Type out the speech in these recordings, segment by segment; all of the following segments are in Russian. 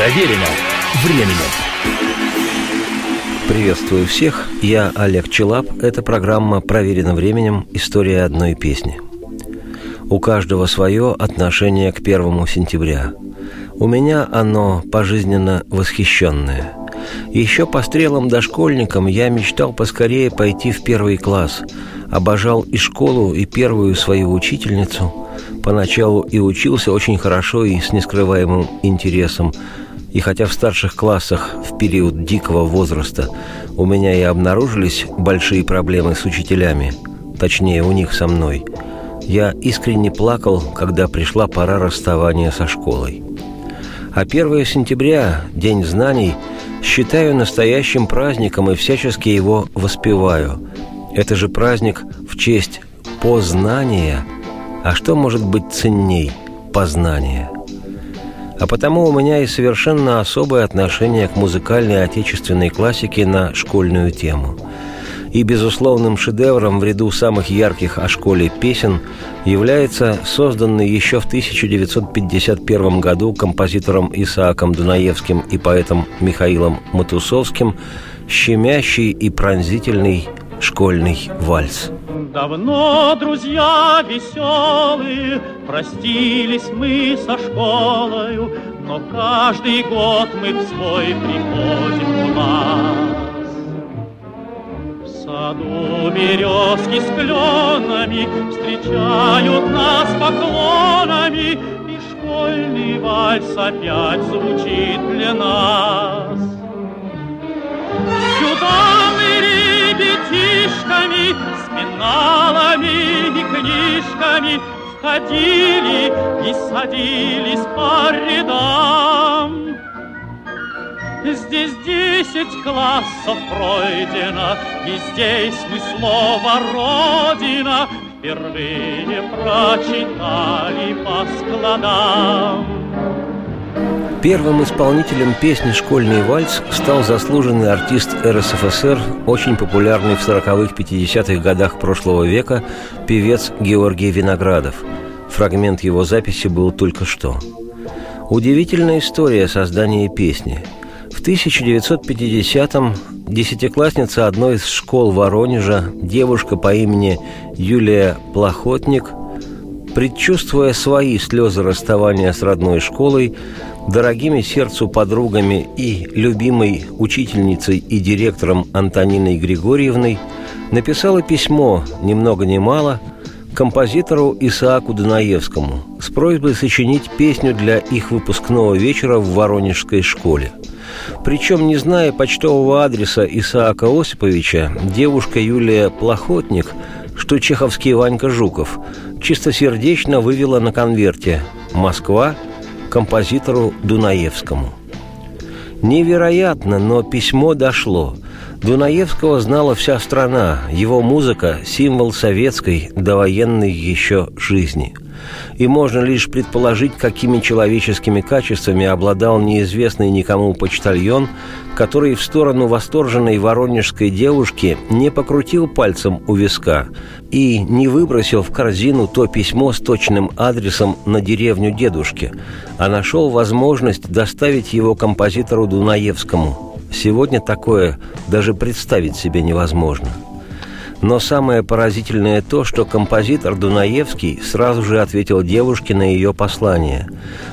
Проверено временем. Приветствую всех, я Олег Челап. Это программа «Проверено временем. История одной песни». У каждого свое отношение к первому сентября. У меня оно пожизненно восхищенное. Еще по стрелам дошкольникам я мечтал поскорее пойти в первый класс. Обожал и школу, и первую свою учительницу. Поначалу и учился очень хорошо и с нескрываемым интересом – и хотя в старших классах в период дикого возраста у меня и обнаружились большие проблемы с учителями, точнее у них со мной, я искренне плакал, когда пришла пора расставания со школой. А 1 сентября, День знаний, считаю настоящим праздником и всячески его воспеваю. Это же праздник в честь познания. А что может быть ценней познания? А потому у меня и совершенно особое отношение к музыкальной отечественной классике на школьную тему. И безусловным шедевром в ряду самых ярких о школе песен является созданный еще в 1951 году композитором Исааком Дунаевским и поэтом Михаилом Матусовским щемящий и пронзительный школьный вальс – Давно, друзья веселые, простились мы со школою, Но каждый год мы в свой приходим класс. В саду березки с кленами Встречают нас поклонами, И школьный вальс опять звучит для нас. Сюда ребятишками пеналами и книжками входили и садились по рядам. Здесь десять классов пройдено, и здесь мы слово «Родина» впервые прочитали по складам. Первым исполнителем песни «Школьный вальс» стал заслуженный артист РСФСР, очень популярный в 40-х, 50-х годах прошлого века, певец Георгий Виноградов. Фрагмент его записи был только что. Удивительная история создания песни. В 1950-м десятиклассница одной из школ Воронежа, девушка по имени Юлия Плохотник, предчувствуя свои слезы расставания с родной школой, дорогими сердцу подругами и любимой учительницей и директором Антониной Григорьевной, написала письмо, ни много ни мало, композитору Исааку Данаевскому с просьбой сочинить песню для их выпускного вечера в Воронежской школе. Причем, не зная почтового адреса Исаака Осиповича, девушка Юлия Плохотник, что чеховский Ванька Жуков, чистосердечно вывела на конверте «Москва, композитору Дунаевскому. Невероятно, но письмо дошло. Дунаевского знала вся страна, его музыка – символ советской, довоенной еще жизни – и можно лишь предположить, какими человеческими качествами обладал неизвестный никому почтальон, который в сторону восторженной воронежской девушки не покрутил пальцем у виска и не выбросил в корзину то письмо с точным адресом на деревню дедушки, а нашел возможность доставить его композитору Дунаевскому. Сегодня такое даже представить себе невозможно – но самое поразительное то, что композитор Дунаевский сразу же ответил девушке на ее послание.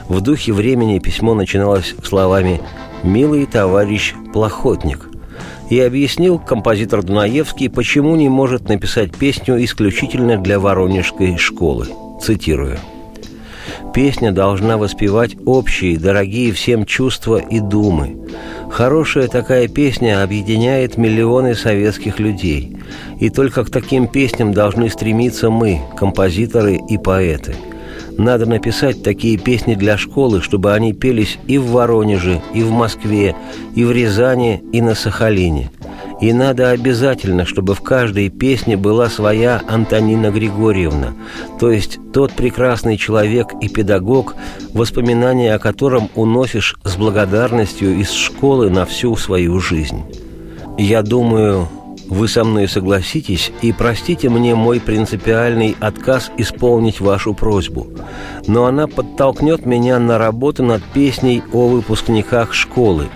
В духе времени письмо начиналось словами «Милый товарищ Плохотник», и объяснил композитор Дунаевский, почему не может написать песню исключительно для Воронежской школы. Цитирую. Песня должна воспевать общие, дорогие всем чувства и думы. Хорошая такая песня объединяет миллионы советских людей. И только к таким песням должны стремиться мы, композиторы и поэты. Надо написать такие песни для школы, чтобы они пелись и в Воронеже, и в Москве, и в Рязани, и на Сахалине – и надо обязательно, чтобы в каждой песне была своя Антонина Григорьевна, то есть тот прекрасный человек и педагог, воспоминания о котором уносишь с благодарностью из школы на всю свою жизнь. Я думаю, вы со мной согласитесь и простите мне мой принципиальный отказ исполнить вашу просьбу. Но она подтолкнет меня на работу над песней о выпускниках школы.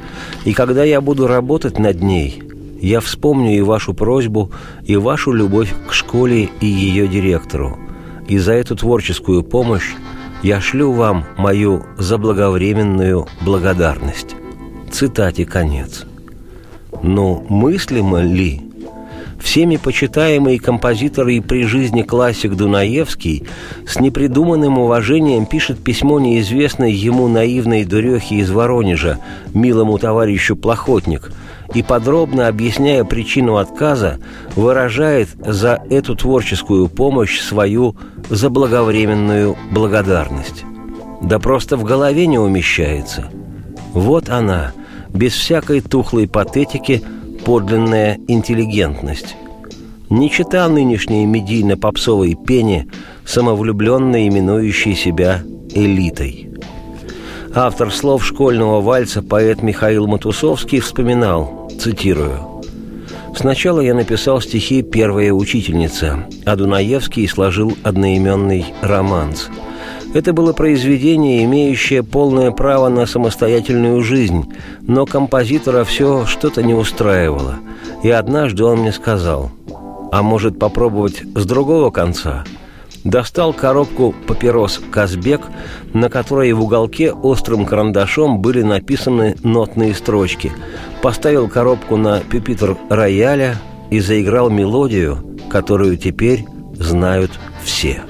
И когда я буду работать над ней, я вспомню и вашу просьбу, и вашу любовь к школе и ее директору. И за эту творческую помощь я шлю вам мою заблаговременную благодарность. Цитате конец. Ну, мыслимо ли всеми почитаемый композитор и при жизни классик Дунаевский с непридуманным уважением пишет письмо неизвестной ему наивной дурехе из Воронежа, милому товарищу Плохотник, и подробно объясняя причину отказа, выражает за эту творческую помощь свою заблаговременную благодарность. Да просто в голове не умещается. Вот она, без всякой тухлой патетики – подлинная интеллигентность. Не чита нынешней медийно-попсовой пене, самовлюбленно именующей себя элитой. Автор слов школьного вальса, поэт Михаил Матусовский, вспоминал, цитирую, «Сначала я написал стихи «Первая учительница», а Дунаевский сложил одноименный романс – это было произведение, имеющее полное право на самостоятельную жизнь, но композитора все что-то не устраивало. И однажды он мне сказал, а может попробовать с другого конца? Достал коробку папирос «Казбек», на которой в уголке острым карандашом были написаны нотные строчки. Поставил коробку на пюпитр рояля и заиграл мелодию, которую теперь знают все.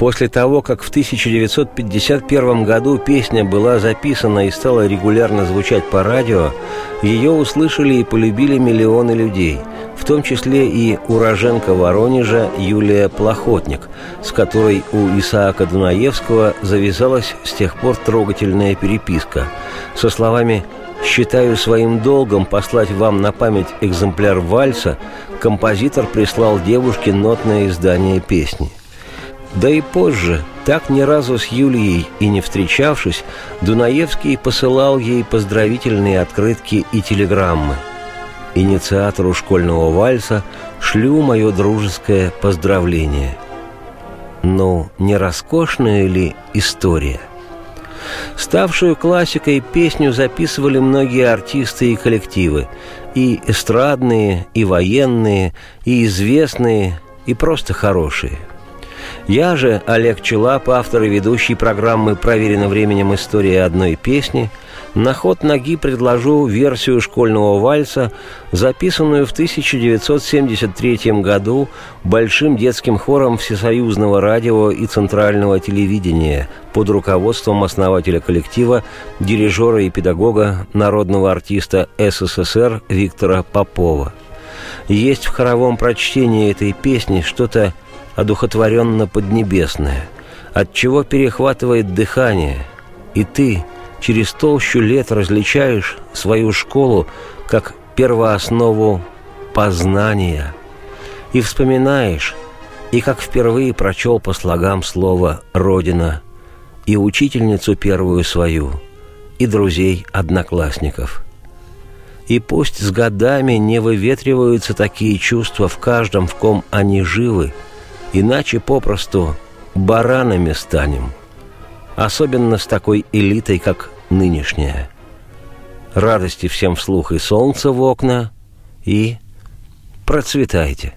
После того, как в 1951 году песня была записана и стала регулярно звучать по радио, ее услышали и полюбили миллионы людей, в том числе и уроженка Воронежа Юлия Плохотник, с которой у Исаака Дунаевского завязалась с тех пор трогательная переписка. Со словами «Считаю своим долгом послать вам на память экземпляр вальса», композитор прислал девушке нотное издание песни – да и позже, так ни разу с Юлией и не встречавшись, Дунаевский посылал ей поздравительные открытки и телеграммы. Инициатору школьного вальса шлю мое дружеское поздравление. Ну, не роскошная ли история? Ставшую классикой песню записывали многие артисты и коллективы, и эстрадные, и военные, и известные, и просто хорошие – я же, Олег Челап, автор и ведущий программы «Проверено временем. История одной песни», на ход ноги предложу версию школьного вальса, записанную в 1973 году Большим детским хором Всесоюзного радио и Центрального телевидения под руководством основателя коллектива, дирижера и педагога, народного артиста СССР Виктора Попова. Есть в хоровом прочтении этой песни что-то одухотворенно-поднебесное, от чего перехватывает дыхание, и ты через толщу лет различаешь свою школу как первооснову познания и вспоминаешь, и как впервые прочел по слогам слово «Родина», и учительницу первую свою, и друзей-одноклассников. И пусть с годами не выветриваются такие чувства в каждом, в ком они живы – Иначе попросту баранами станем. Особенно с такой элитой, как нынешняя. Радости всем вслух и солнце в окна, и. Процветайте.